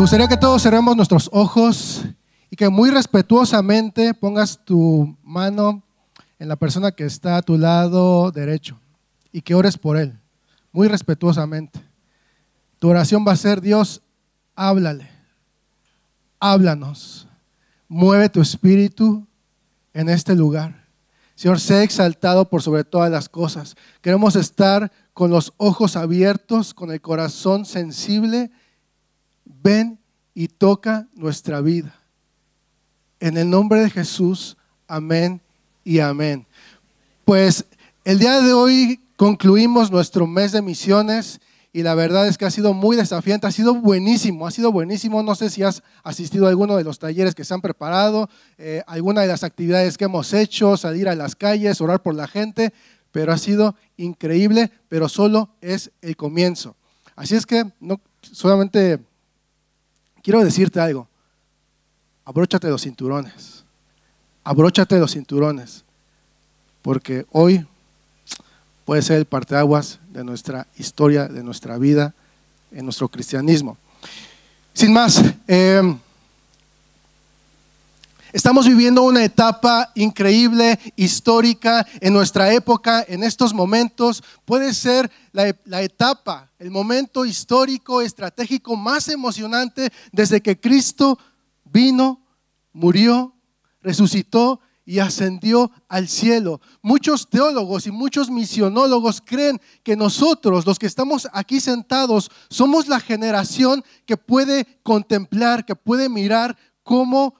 Me gustaría que todos cerremos nuestros ojos y que muy respetuosamente pongas tu mano en la persona que está a tu lado derecho y que ores por él, muy respetuosamente. Tu oración va a ser, Dios, háblale, háblanos, mueve tu espíritu en este lugar. Señor, sé exaltado por sobre todas las cosas. Queremos estar con los ojos abiertos, con el corazón sensible. Ven y toca nuestra vida. En el nombre de Jesús, amén y amén. Pues el día de hoy concluimos nuestro mes de misiones y la verdad es que ha sido muy desafiante, ha sido buenísimo, ha sido buenísimo. No sé si has asistido a alguno de los talleres que se han preparado, eh, alguna de las actividades que hemos hecho, salir a las calles, orar por la gente, pero ha sido increíble, pero solo es el comienzo. Así es que no, solamente quiero decirte algo, abróchate los cinturones, abróchate los cinturones, porque hoy puede ser el parteaguas de nuestra historia, de nuestra vida, en nuestro cristianismo. Sin más, eh, estamos viviendo una etapa increíble, histórica, en nuestra época, en estos momentos. Puede ser la, etapa, el momento histórico, estratégico más emocionante desde que Cristo vino, murió, resucitó y ascendió al cielo. Muchos teólogos y muchos misionólogos creen que nosotros, los que estamos aquí sentados, somos la generación que puede contemplar, que puede mirar cómo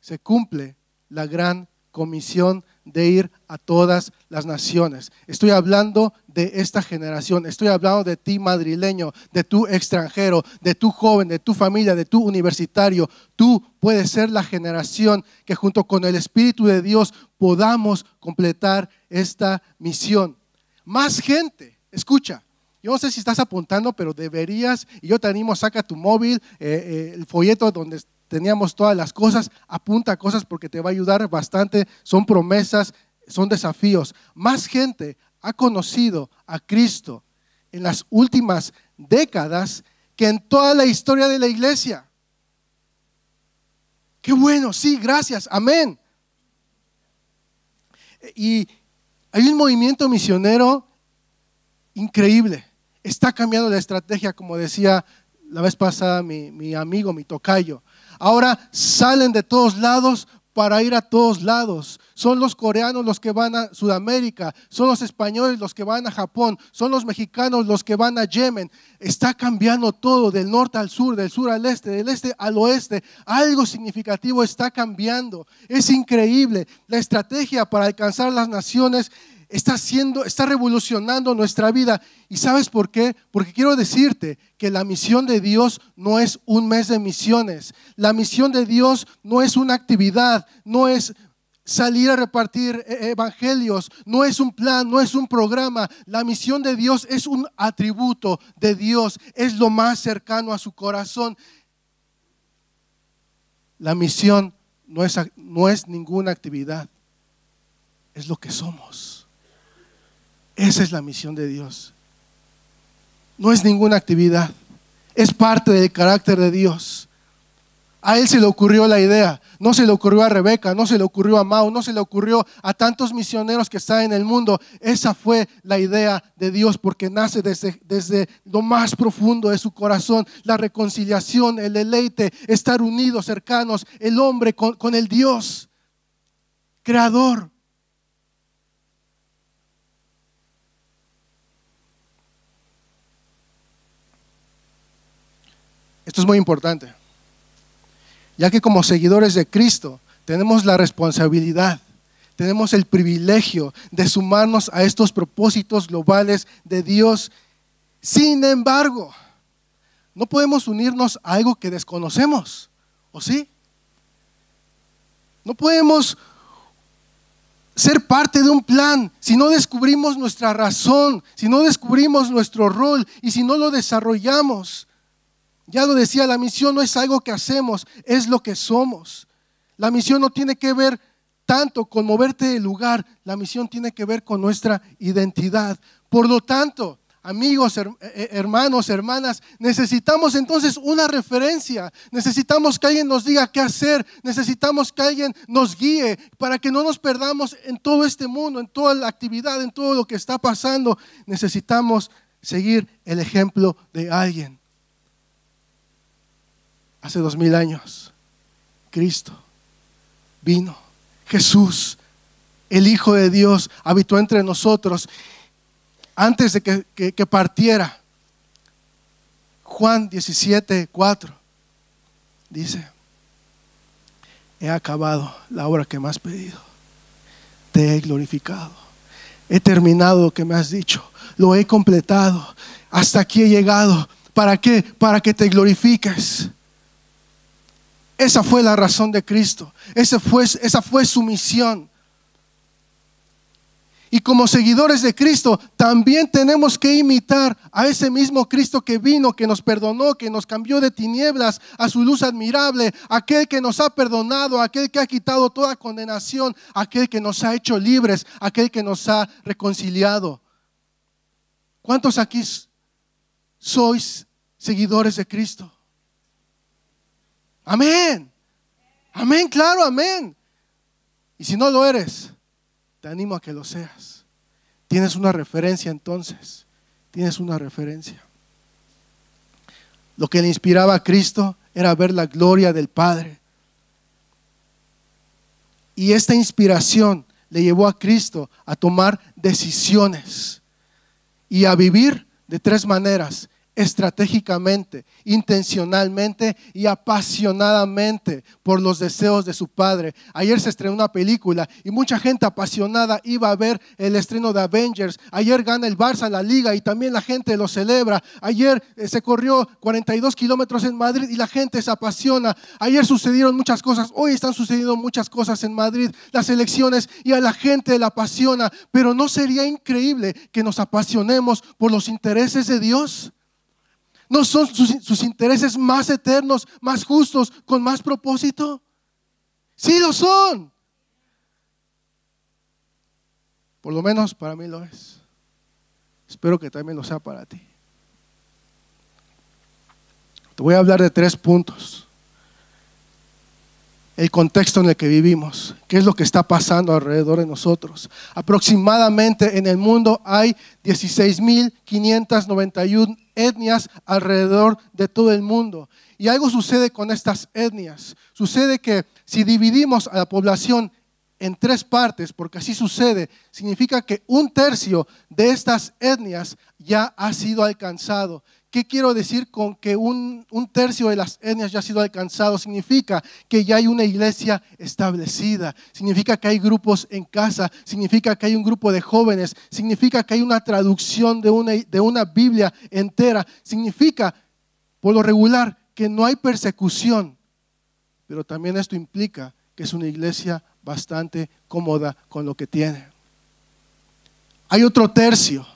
se cumple la gran comisión de ir a todas las naciones. Estoy hablando de esta generación, estoy hablando de ti madrileño, de tu extranjero, de tu joven, de tu familia, de tu universitario. Tú puedes ser la generación que junto con el Espíritu de Dios podamos completar esta misión. Más gente, escucha, yo no sé si estás apuntando, pero deberías, y yo te animo, saca tu móvil, eh, eh, el folleto donde teníamos todas las cosas, apunta cosas porque te va a ayudar bastante, son promesas, son desafíos. Más gente ha conocido a Cristo en las últimas décadas que en toda la historia de la iglesia. Qué bueno, sí, gracias, amén. Y hay un movimiento misionero increíble. Está cambiando la estrategia, como decía la vez pasada mi, mi amigo, mi tocayo. Ahora salen de todos lados para ir a todos lados. Son los coreanos los que van a Sudamérica, son los españoles los que van a Japón, son los mexicanos los que van a Yemen. Está cambiando todo del norte al sur, del sur al este, del este al oeste. Algo significativo está cambiando. Es increíble. La estrategia para alcanzar las naciones está haciendo, está revolucionando nuestra vida. ¿Y sabes por qué? Porque quiero decirte que la misión de Dios no es un mes de misiones. La misión de Dios no es una actividad, no es salir a repartir e-, evangelios, no es un plan, no es un programa. La misión de Dios es un atributo de Dios, es lo más cercano a su corazón. La misión no es, no es ninguna actividad, es lo que somos. Esa es la misión de Dios. No es ninguna actividad, es parte del carácter de Dios. A él se le ocurrió la idea, no se le ocurrió a Rebeca, no se le ocurrió a Mao, no se le ocurrió a tantos misioneros que están en el mundo. Esa fue la idea de Dios porque nace desde, desde lo más profundo de su corazón, la reconciliación, el deleite, estar unidos, cercanos, el hombre con, con el Dios, creador. Esto es muy importante, ya que como seguidores de Cristo tenemos la responsabilidad, tenemos el privilegio de sumarnos a estos propósitos globales de Dios. Sin embargo, no podemos unirnos a algo que desconocemos, ¿o sí? No podemos ser parte de un plan si no descubrimos nuestra razón, si no descubrimos nuestro rol y si no lo desarrollamos. Ya lo decía, la misión no es algo que hacemos, es lo que somos. La misión no tiene que ver tanto con moverte del lugar, la misión tiene que ver con nuestra identidad. Por lo tanto, amigos, eh, eh, hermanos, hermanas, necesitamos entonces una referencia. Necesitamos que alguien nos diga qué hacer. Necesitamos que alguien nos guíe para que no nos perdamos en todo este mundo, en toda la actividad, en todo lo que está pasando. Necesitamos seguir el ejemplo de alguien. Hace dos mil años, Cristo vino. Jesús, el Hijo de Dios, habitó entre nosotros antes de que, partiera. Juan 17, 4 dice, he acabado la obra que me has pedido, te he glorificado, he terminado lo que me has dicho, lo he completado, hasta aquí he llegado. ¿Para qué? Para que te glorifiques. Esa fue la razón de Cristo, esa fue, su misión. Y como seguidores de Cristo, también tenemos que imitar a ese mismo Cristo que vino, que nos perdonó, que nos cambió de tinieblas a su luz admirable, aquel que nos ha perdonado, aquel que ha quitado toda condenación, aquel que nos ha hecho libres, aquel que nos ha reconciliado. ¿Cuántos aquí sois seguidores de Cristo? Amén. Amén, claro, amén. Y si no lo eres, te animo a que lo seas. Tienes una referencia entonces. Tienes una referencia. Lo que le inspiraba a Cristo era ver la gloria del Padre. Y esta inspiración le llevó a Cristo a tomar decisiones y a vivir de tres maneras estratégicamente, intencionalmente y apasionadamente por los deseos de su padre. Ayer se estrenó una película y mucha gente apasionada iba a ver el estreno de Avengers. Ayer gana el Barça la liga y también la gente lo celebra. Ayer eh, se corrió 42 kilómetros en Madrid y la gente se apasiona. Ayer sucedieron muchas cosas. Hoy están sucediendo muchas cosas en Madrid, las elecciones y a la gente la apasiona. Pero ¿no sería increíble que nos apasionemos por los intereses de Dios? ¿No son sus, intereses más eternos, más justos, con más propósito? Sí lo son. Por lo menos para mí lo es. Espero que también lo sea para ti. Te voy a hablar de tres puntos el contexto en el que vivimos, qué es lo que está pasando alrededor de nosotros. Aproximadamente en el mundo hay 16.591 etnias alrededor de todo el mundo. Y algo sucede con estas etnias. Sucede que si dividimos a la población en tres partes, porque así sucede, significa que un tercio de estas etnias ya ha sido alcanzado. ¿Qué quiero decir con que un, tercio de las etnias ya ha sido alcanzado? Significa que ya hay una iglesia establecida, significa que hay grupos en casa, significa que hay un grupo de jóvenes, significa que hay una traducción de una, Biblia entera, significa, por lo regular, que no hay persecución, pero también esto implica que es una iglesia bastante cómoda con lo que tiene. Hay otro tercio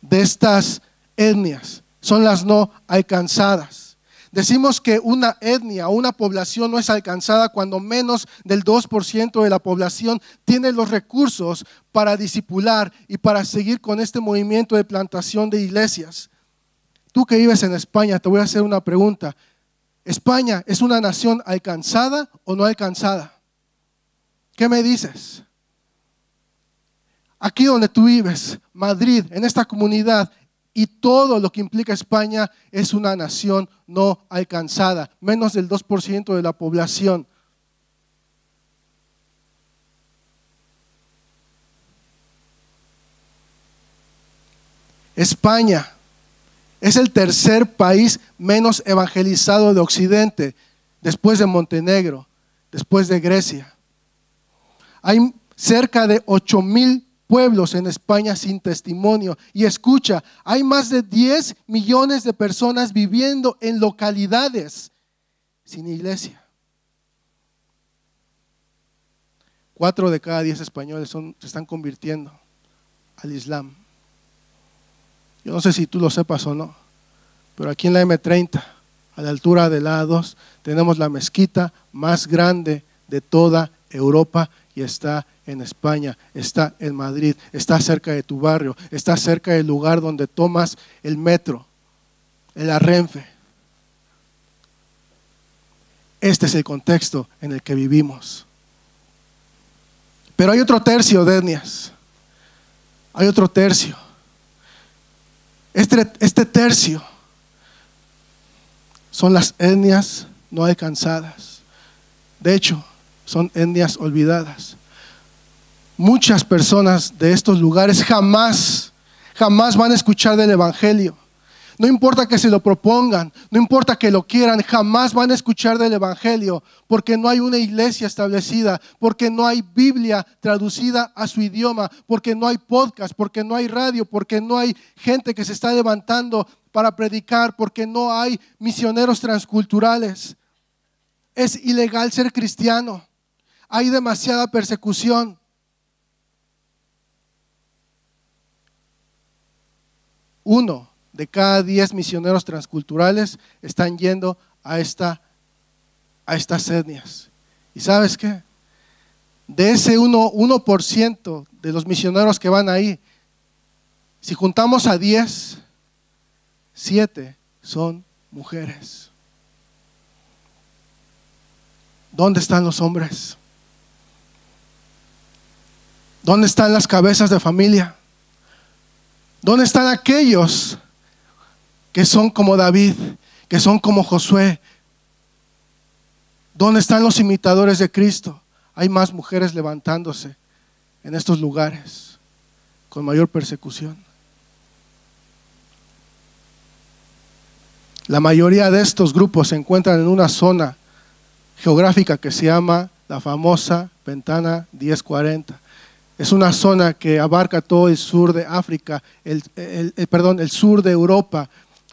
de estas etnias son las no alcanzadas. Decimos que una etnia o una población no es alcanzada cuando menos del 2% de la población tiene los recursos para disipular y para seguir con este movimiento de plantación de iglesias. Tú que vives en España, te voy a hacer una pregunta. ¿España es una nación alcanzada o no alcanzada? ¿Qué me dices? Aquí donde tú vives, Madrid, en esta comunidad, y todo lo que implica España es una nación no alcanzada, menos del 2% de la población. España es el tercer país menos evangelizado de Occidente, después de Montenegro, después de Grecia. Hay cerca de 8 mil pueblos en España sin testimonio. Y escucha, hay más de 10 millones de personas viviendo en localidades sin iglesia. Cuatro de cada diez españoles se están convirtiendo al Islam. Yo no sé si tú lo sepas o no, pero aquí en la M30, a la altura de la A2, tenemos la mezquita más grande de toda Europa y está en España, está en Madrid, está cerca de tu barrio, está cerca del lugar donde tomas el metro, el arrenfe. Este es el contexto en el que vivimos. Pero hay otro tercio de etnias. Hay otro tercio. Este, este tercio son las etnias no alcanzadas. De hecho, son etnias olvidadas. Muchas personas de estos lugares jamás, jamás van a escuchar del Evangelio. No importa que se lo propongan, no importa que lo quieran, jamás van a escuchar del Evangelio, porque no hay una iglesia establecida, porque no hay Biblia traducida a su idioma, porque no hay podcast, porque no hay radio, porque no hay gente que se está levantando para predicar, porque no hay misioneros transculturales. Es ilegal ser cristiano. Hay demasiada persecución. Uno de cada diez misioneros transculturales están yendo a, esta, a estas etnias. ¿Y sabes qué? De ese 1%, 1 de los misioneros que van ahí, si juntamos a 10, 7 son mujeres. ¿Dónde están los hombres? ¿Dónde están las cabezas de familia? ¿Dónde están aquellos que son como David, que son como Josué. ¿Dónde están los imitadores de Cristo? Hay más mujeres levantándose en estos lugares con mayor persecución. La mayoría de estos grupos se encuentran en una zona geográfica que se llama la famosa ventana 1040. Es una zona que abarca todo el sur de África, el, perdón, el sur de Europa,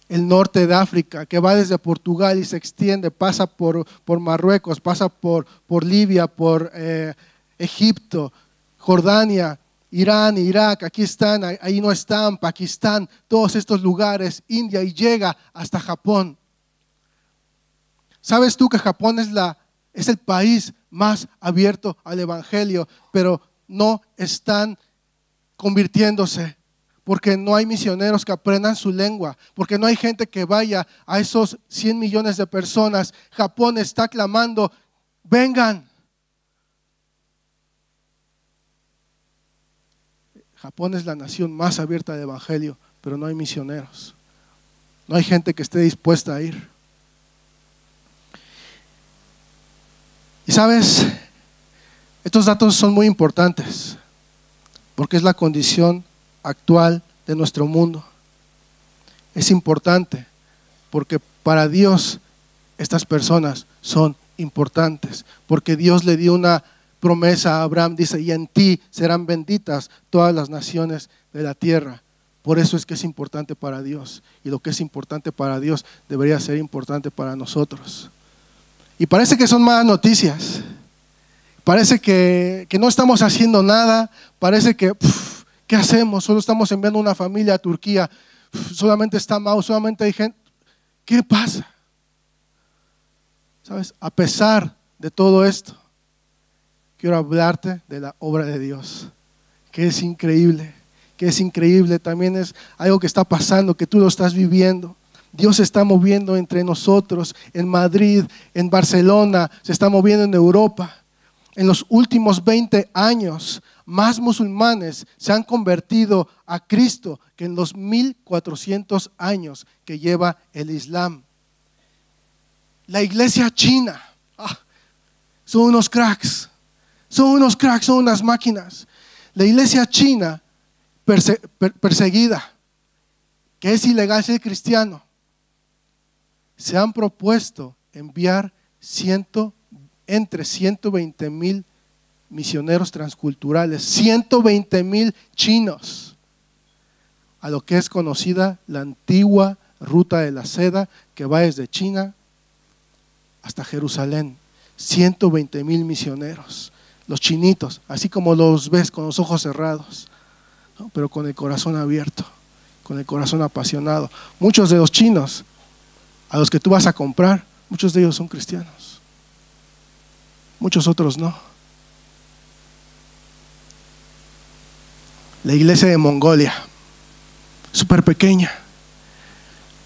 el norte de África, que va desde Portugal y se extiende, pasa por, por Marruecos, pasa por, por Libia, por eh, Egipto, Jordania, Irán, Irak, aquí están, ahí no están, Pakistán, todos estos lugares, India, y llega hasta Japón. ¿Sabes tú que Japón es, la, es el país más abierto al Evangelio, pero no están convirtiéndose? porque no hay misioneros que aprendan su lengua, porque no hay gente que vaya a esos 100 millones de personas. Japón está clamando, vengan. Japón es la nación más abierta al Evangelio, pero no hay misioneros. No hay gente que esté dispuesta a ir. Y sabes, estos datos son muy importantes, porque es la condición actual de nuestro mundo. Es importante porque para Dios estas personas son importantes, porque Dios le dio una promesa a Abraham, dice, y en ti serán benditas todas las naciones de la tierra. Por eso es que es importante para Dios. Y lo que es importante para Dios debería ser importante para nosotros. Y parece que son malas noticias. Parece que, no estamos haciendo nada. Parece que... ¿Qué hacemos? Solo estamos enviando una familia a Turquía. Solamente está Mao, solamente hay gente. ¿Qué pasa? ¿Sabes? A pesar de todo esto, quiero hablarte de la obra de Dios, que es increíble, que es increíble. También es algo que está pasando, que tú lo estás viviendo. Dios se está moviendo entre nosotros, en Madrid, en Barcelona, se está moviendo en Europa. En los últimos 20 años más musulmanes se han convertido a Cristo que en los 1400 años que lleva el Islam. La iglesia china, ah, son unos cracks, son unos cracks, son unas máquinas. La iglesia china perseguida, que es ilegal ser cristiano, se han propuesto enviar entre 120 mil misioneros transculturales, 120 mil chinos, a lo que es conocida la antigua ruta de la seda que va desde China hasta Jerusalén. 120 mil misioneros, los chinitos, así como los ves con los ojos cerrados, pero con el corazón abierto, con el corazón apasionado. Muchos de los chinos a los que tú vas a comprar, muchos de ellos son cristianos, muchos otros no. La iglesia de Mongolia, súper pequeña,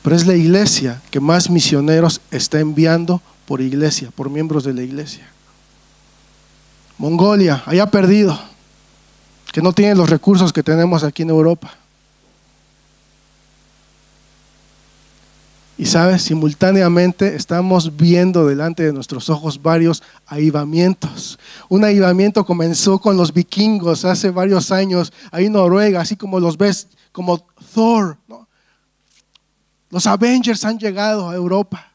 pero es la iglesia que más misioneros está enviando por iglesia, por miembros de la iglesia. Mongolia, allá perdido, que no tiene los recursos que tenemos aquí en Europa. Y sabes, simultáneamente estamos viendo delante de nuestros ojos varios avivamientos. Un avivamiento comenzó con los vikingos hace varios años, ahí en Noruega, así como los ves, como Thor. Los Avengers han llegado a Europa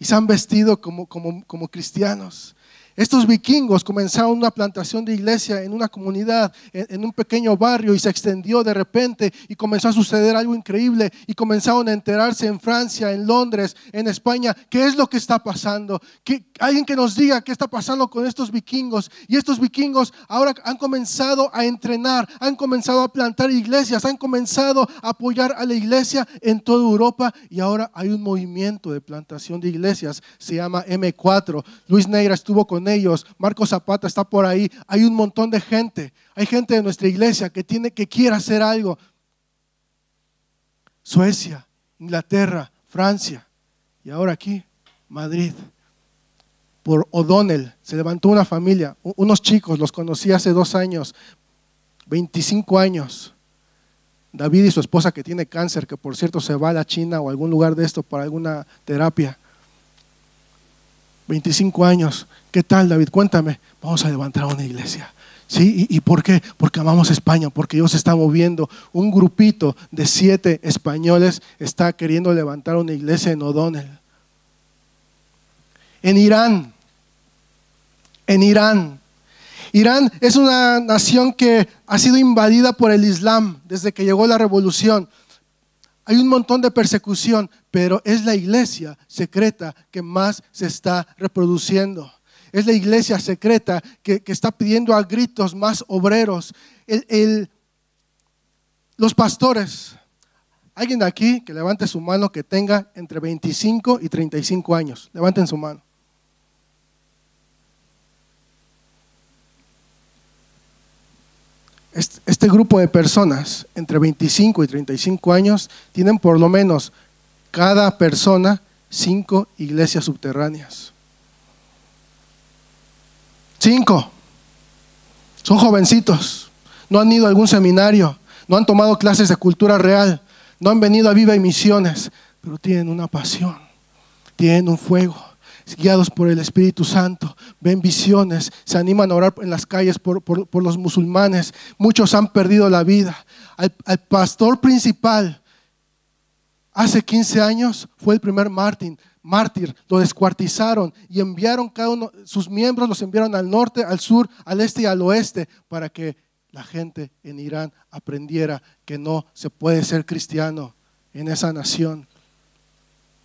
y se han vestido como, como, como cristianos. Estos vikingos comenzaron una plantación de iglesia en una comunidad, en, un pequeño barrio y se extendió de repente y comenzó a suceder algo increíble y comenzaron a enterarse en Francia, en Londres, en España, qué es lo que está pasando. Que, alguien que nos diga qué está pasando con estos vikingos. Y estos vikingos ahora han comenzado a entrenar, han comenzado a plantar iglesias, han comenzado a apoyar a la iglesia en toda Europa y ahora hay un movimiento de plantación de iglesias, se llama M4. Luis Neira estuvo con ellos. Marco Zapata está por ahí. Hay un montón de gente. Hay gente de nuestra iglesia que tiene que quiere hacer algo. Suecia, Inglaterra, Francia y ahora aquí Madrid. Por O'Donnell se levantó una familia, unos chicos, los conocí hace dos años, 25 años. David y su esposa que tiene cáncer, que por cierto se va a la China o algún lugar de esto para alguna terapia. 25 años. ¿Qué tal, David? Cuéntame. Vamos a levantar una iglesia. ¿Sí? ¿Y, por qué? Porque amamos España, porque Dios está moviendo. Un grupito de siete españoles está queriendo levantar una iglesia en O'Donnell. En Irán. En Irán. Irán es una nación que ha sido invadida por el Islam desde que llegó la revolución. Hay un montón de persecución, pero es la iglesia secreta que más se está reproduciendo. Es la iglesia secreta que, está pidiendo a gritos más obreros. los pastores, alguien de aquí que levante su mano que tenga entre 25 y 35 años. Levanten su mano. Este grupo de personas entre 25 y 35 años tienen por lo menos cada persona cinco iglesias subterráneas. Cinco. Son jovencitos. No han ido a algún seminario. No han tomado clases de cultura real. No han venido a Viva y Misiones. Pero tienen una pasión. Tienen un fuego guiados por el Espíritu Santo, ven visiones, se animan a orar en las calles por, los musulmanes. Muchos han perdido la vida. Al, pastor principal, hace 15 años, fue el primer mártir, mártir, lo descuartizaron y enviaron cada uno, sus miembros los enviaron al norte, al sur, al este y al oeste para que la gente en Irán aprendiera que no se puede ser cristiano en esa nación.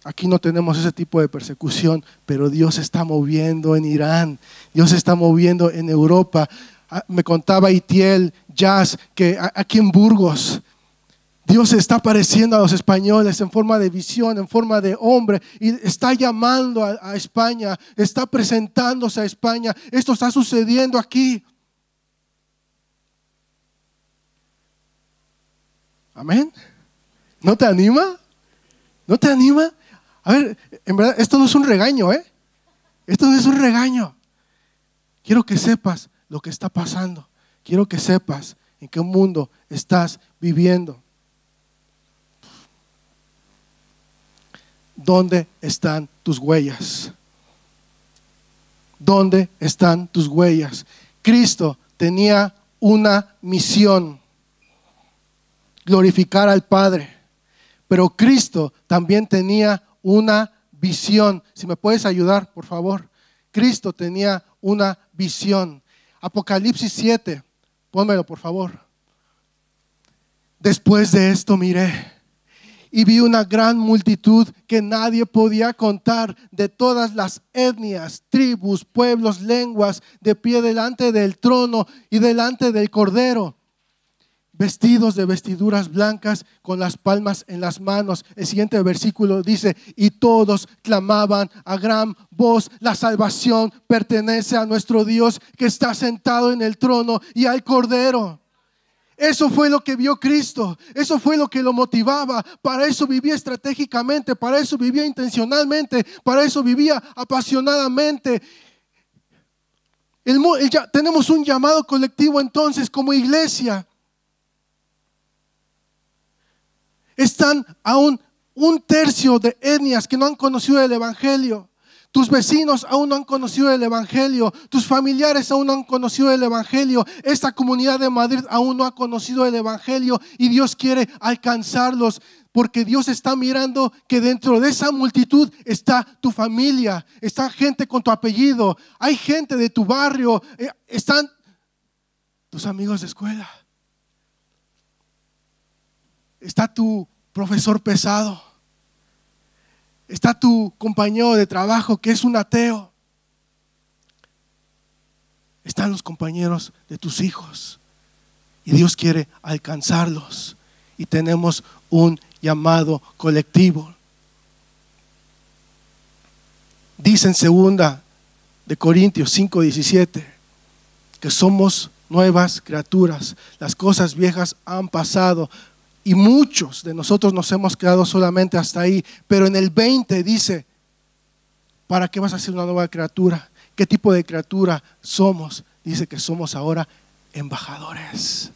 Aquí no tenemos ese tipo de persecución, pero Dios está moviendo en Irán, Dios está moviendo en Europa. Ah, me contaba Itiel Jazz que aquí en Burgos, Dios está apareciendo a los españoles en forma de visión, en forma de hombre, y está llamando a, a, España, está presentándose a España. Esto está sucediendo aquí. Amén. ¿No te anima? ¿No te anima? A ver, en verdad, esto no es un regaño, ¿eh? Esto no es un regaño. Quiero que sepas lo que está pasando. Quiero que sepas en qué mundo estás viviendo. ¿Dónde están tus huellas? ¿Dónde están tus huellas? Cristo tenía una misión, glorificar al Padre, pero Cristo también tenía una visión. Si me puedes ayudar, por favor. Cristo tenía una visión. Apocalipsis 7, pónmelo por favor. Después de esto miré y vi una gran multitud que nadie podía contar de todas las etnias, tribus, pueblos, lenguas, de pie delante del trono y delante del cordero vestidos de vestiduras blancas con las palmas en las manos. El siguiente versículo dice, y todos clamaban a gran voz, la salvación pertenece a nuestro Dios que está sentado en el trono y al Cordero. Eso fue lo que vio Cristo, eso fue lo que lo motivaba, para eso vivía estratégicamente, para eso vivía intencionalmente, para eso vivía apasionadamente. tenemos un llamado colectivo entonces como iglesia. Están aún un tercio de etnias que no han conocido el Evangelio. Tus vecinos aún no han conocido el Evangelio. Tus familiares aún no han conocido el Evangelio. Esta comunidad de Madrid aún no ha conocido el Evangelio y Dios quiere alcanzarlos porque Dios está mirando que dentro de esa multitud está tu familia, está gente con tu apellido, hay gente de tu barrio, eh, están tus amigos de escuela, está tu profesor pesado Está tu compañero de trabajo que es un ateo. Están los compañeros de tus hijos. Y Dios quiere alcanzarlos. Y tenemos un llamado colectivo. Dice en segunda de Corintios 5:17 que somos nuevas criaturas. Las cosas viejas han pasado. Y muchos de nosotros nos hemos quedado solamente hasta ahí. Pero en el 20 dice, ¿para qué vas a ser una nueva criatura? ¿Qué tipo de criatura somos? Dice que somos ahora embajadores.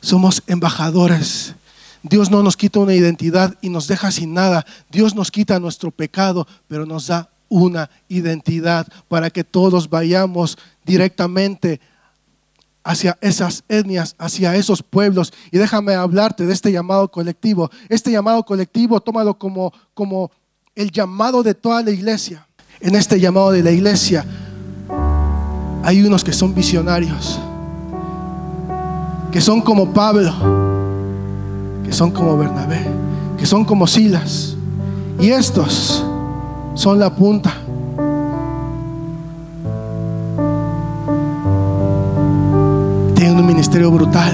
Somos embajadores. Dios no nos quita una identidad y nos deja sin nada. Dios nos quita nuestro pecado, pero nos da una identidad para que todos vayamos directamente hacia esas etnias, hacia esos pueblos. Y déjame hablarte de este llamado colectivo. Este llamado colectivo, tómalo como, como el llamado de toda la iglesia. En este llamado de la iglesia hay unos que son visionarios, que son como Pablo, que son como Bernabé, que son como Silas. Y estos son la punta ministerio brutal.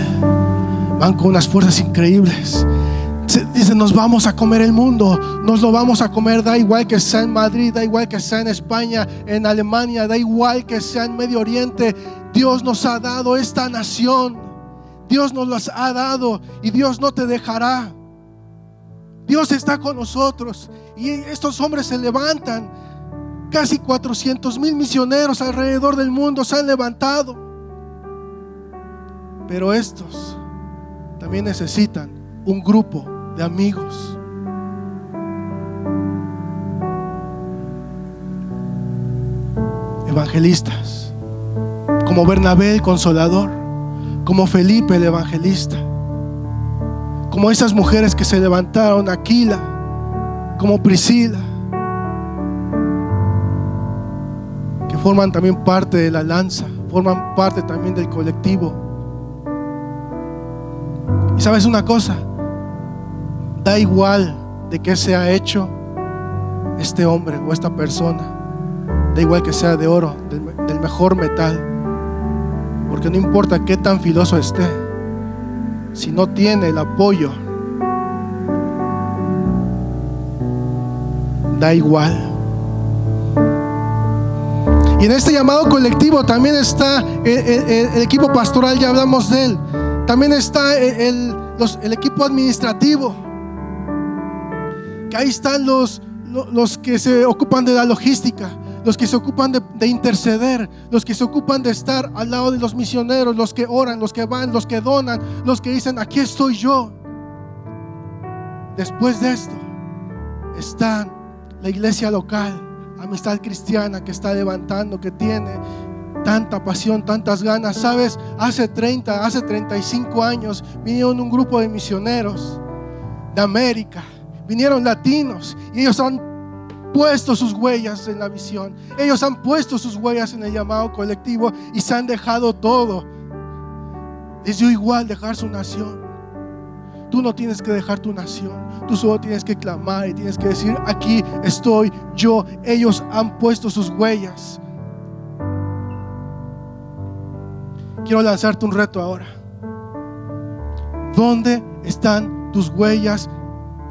Van con unas fuerzas increíbles. Dicen, nos vamos a comer el mundo, nos lo vamos a comer, da igual que sea en Madrid, da igual que sea en España, en Alemania, da igual que sea en Medio Oriente. Dios nos ha dado esta nación, Dios nos las ha dado y Dios no te dejará. Dios está con nosotros y estos hombres se levantan. Casi 400 mil misioneros alrededor del mundo se han levantado. Pero estos también necesitan un grupo de amigos. Evangelistas, como Bernabé el consolador, como Felipe el evangelista, como esas mujeres que se levantaron, Aquila, como Priscila, que forman también parte de la lanza, forman parte también del colectivo y sabes una cosa, da igual de qué se ha hecho este hombre o esta persona, da igual que sea de oro, del, mejor metal, porque no importa qué tan filoso esté, si no tiene el apoyo, da igual. Y en este llamado colectivo también está el equipo pastoral, ya hablamos de él. También está el, equipo administrativo. Que ahí están los, los, que se ocupan de la logística, los que se ocupan de, de, interceder, los que se ocupan de estar al lado de los misioneros, los que oran, los que van, los que donan, los que dicen, aquí estoy yo. Después de esto está la iglesia local, amistad cristiana que está levantando, que tiene tanta pasión, tantas ganas. Sabes, hace 30, hace 35 años vinieron un grupo de misioneros de América, vinieron latinos y ellos han puesto sus huellas en la visión. Ellos han puesto sus huellas en el llamado colectivo y se han dejado todo. Les igual dejar su nación. Tú no tienes que dejar tu nación. Tú solo tienes que clamar y tienes que decir, aquí estoy yo. Ellos han puesto sus huellas. Quiero lanzarte un reto ahora. ¿Dónde están tus huellas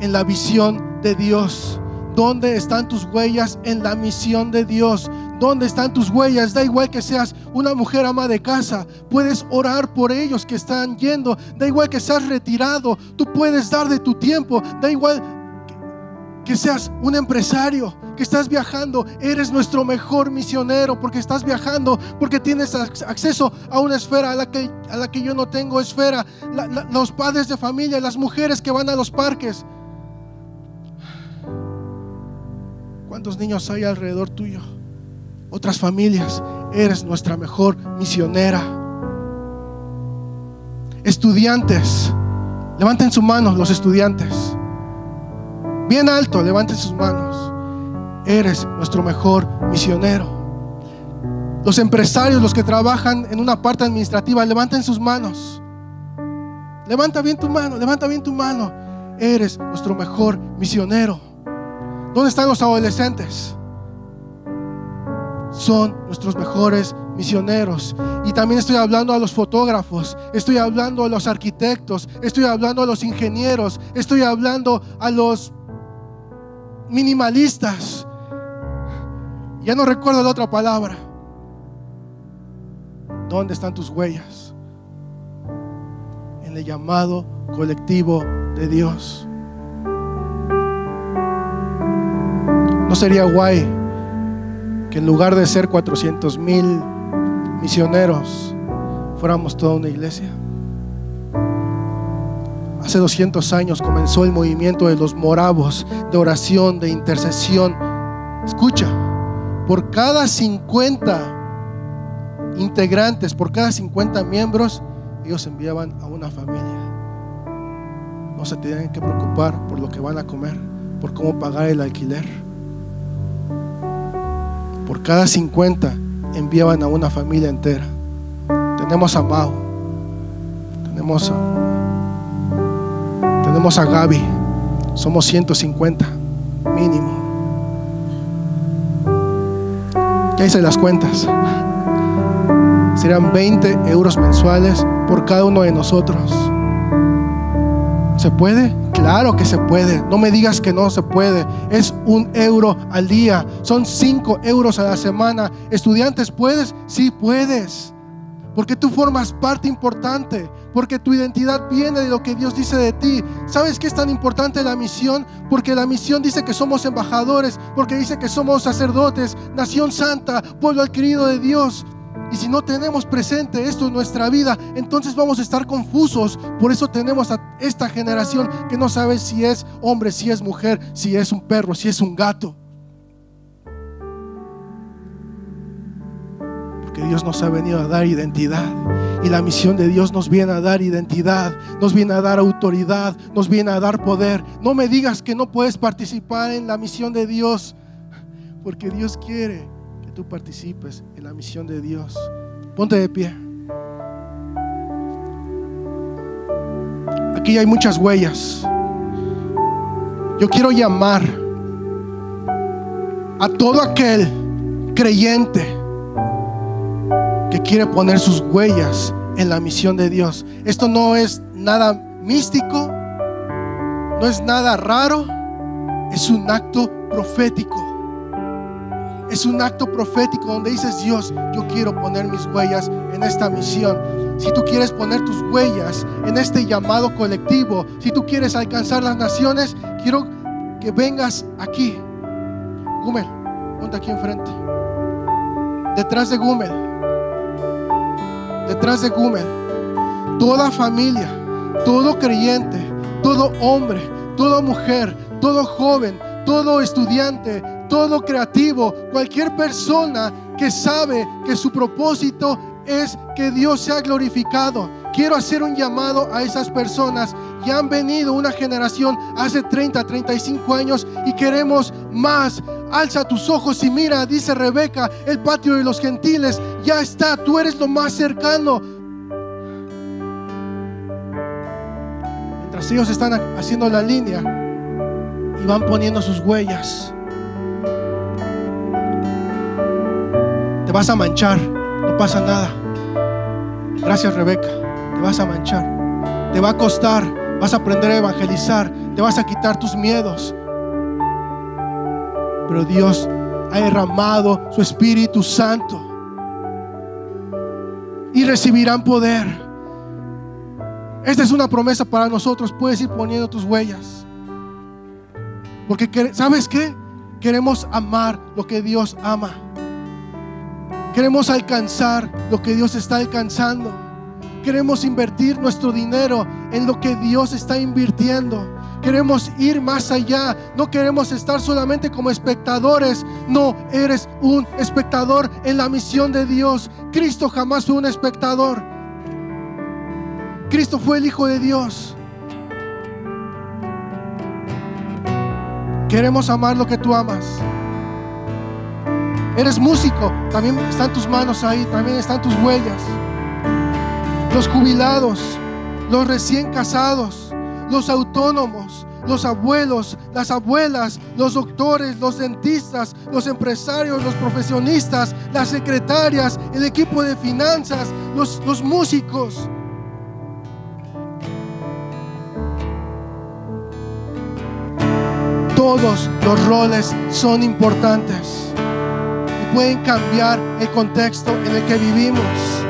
en la visión de Dios? ¿Dónde están tus huellas en la misión de Dios? ¿Dónde están tus huellas? Da igual que seas una mujer ama de casa. Puedes orar por ellos que están yendo. Da igual que seas retirado. Tú puedes dar de tu tiempo. Da igual que seas un empresario, estás viajando. Eres nuestro mejor misionero porque estás viajando, porque tienes acceso a una esfera a la que, a la que yo no tengo esfera. los padres de familia, las mujeres que van a los parques. ¿Cuántos niños hay alrededor tuyo? Otras familias. Eres nuestra mejor misionera. Estudiantes. Levanten sus manos los estudiantes. Bien alto, levanten sus manos. Eres nuestro mejor misionero. Los empresarios, los que trabajan en una parte administrativa, levanten sus manos. Levanta bien tu mano, levanta bien tu mano. Eres nuestro mejor misionero. ¿Dónde están los adolescentes? Son nuestros mejores misioneros. Y también estoy hablando a los fotógrafos, estoy hablando a los arquitectos, estoy hablando a los ingenieros, estoy hablando a los minimalistas. Ya no recuerdo la otra palabra. ¿Dónde están tus huellas? En el llamado colectivo de Dios. ¿No sería guay que en lugar de ser 400 mil misioneros, fuéramos toda una iglesia? Hace 200 años comenzó el movimiento de los moravos, de oración, de intercesión. Escucha, por cada 50 integrantes, por cada 50 miembros, ellos enviaban a una familia. No se tienen que preocupar por lo que van a comer, por cómo pagar el alquiler por cada 50 enviaban a una familia entera. Tenemos a Mau, tenemos a, tenemos a Gaby, somos 150 mínimo. Ya hice las cuentas. Serían 20 euros mensuales por cada uno de nosotros. ¿Se puede? Claro que se puede. No me digas que no se puede. Es un euro al día. Son cinco euros a la semana. Estudiantes, ¿puedes? Sí, puedes. Porque tú formas parte importante. Porque tu identidad viene de lo que Dios dice de ti. ¿Sabes qué es tan importante la misión? Porque la misión dice que somos embajadores. Porque dice que somos sacerdotes, nación santa, pueblo adquirido de Dios. Y si no tenemos presente esto en nuestra vida, entonces vamos a estar confusos. Por eso tenemos a esta generación que no sabe si es hombre, si es mujer, si es un perro, si es un gato. Dios nos ha venido a dar identidad. Y la misión de Dios nos viene a dar identidad, nos viene a dar autoridad, nos viene a dar poder. No me digas que no puedes participar en la misión de Dios, porque Dios quiere tú participes en la misión de Dios. Ponte de pie. Aquí hay muchas huellas. Yo quiero llamar a todo aquel creyente que quiere poner sus huellas en la misión de Dios. Esto no es nada místico, no es nada raro, es un acto profético. Es un acto profético donde dices, Dios, yo quiero poner mis huellas en esta misión. Si tú quieres poner tus huellas en este llamado colectivo, si tú quieres alcanzar las naciones, quiero que vengas aquí. Gumel, ponte aquí enfrente. Detrás de Gumel. Detrás de Gumel. Toda familia, todo creyente, todo hombre, toda mujer, todo joven, todo estudiante, todo creativo, cualquier persona que sabe que su propósito es que Dios sea glorificado. Quiero hacer un llamado a esas personas. Ya han venido una generación hace 30, 35 años y queremos más. Alza tus ojos y mira, dice Rebeca, el patio de los gentiles ya está, tú eres lo más cercano. Mientras ellos están haciendo la línea y van poniendo sus huellas. Te vas a manchar, no pasa nada. Gracias Rebeca, te vas a manchar. Te va a costar, vas a aprender a evangelizar, te vas a quitar tus miedos. pero Dios ha derramado su Espíritu Santo y recibirán poder. Esta es una promesa para nosotros. Puedes ir poniendo tus huellas. Porque, ¿sabes qué? Queremos amar lo que Dios ama. Queremos alcanzar lo que Dios está alcanzando. Queremos invertir nuestro dinero en lo que Dios está invirtiendo. Queremos ir más allá. No queremos estar solamente como espectadores. No, eres un espectador en la misión de Dios. Cristo jamás fue un espectador. Cristo fue el Hijo de Dios. Queremos amar lo que tú amas. Eres músico, también están tus manos ahí, también están tus huellas. Los jubilados, los recién casados, los autónomos, los abuelos, las abuelas, los doctores, los dentistas, los empresarios, los profesionistas, las secretarias, el equipo de finanzas, los, los músicos. Todos los roles son importantes y pueden cambiar el contexto en el que vivimos.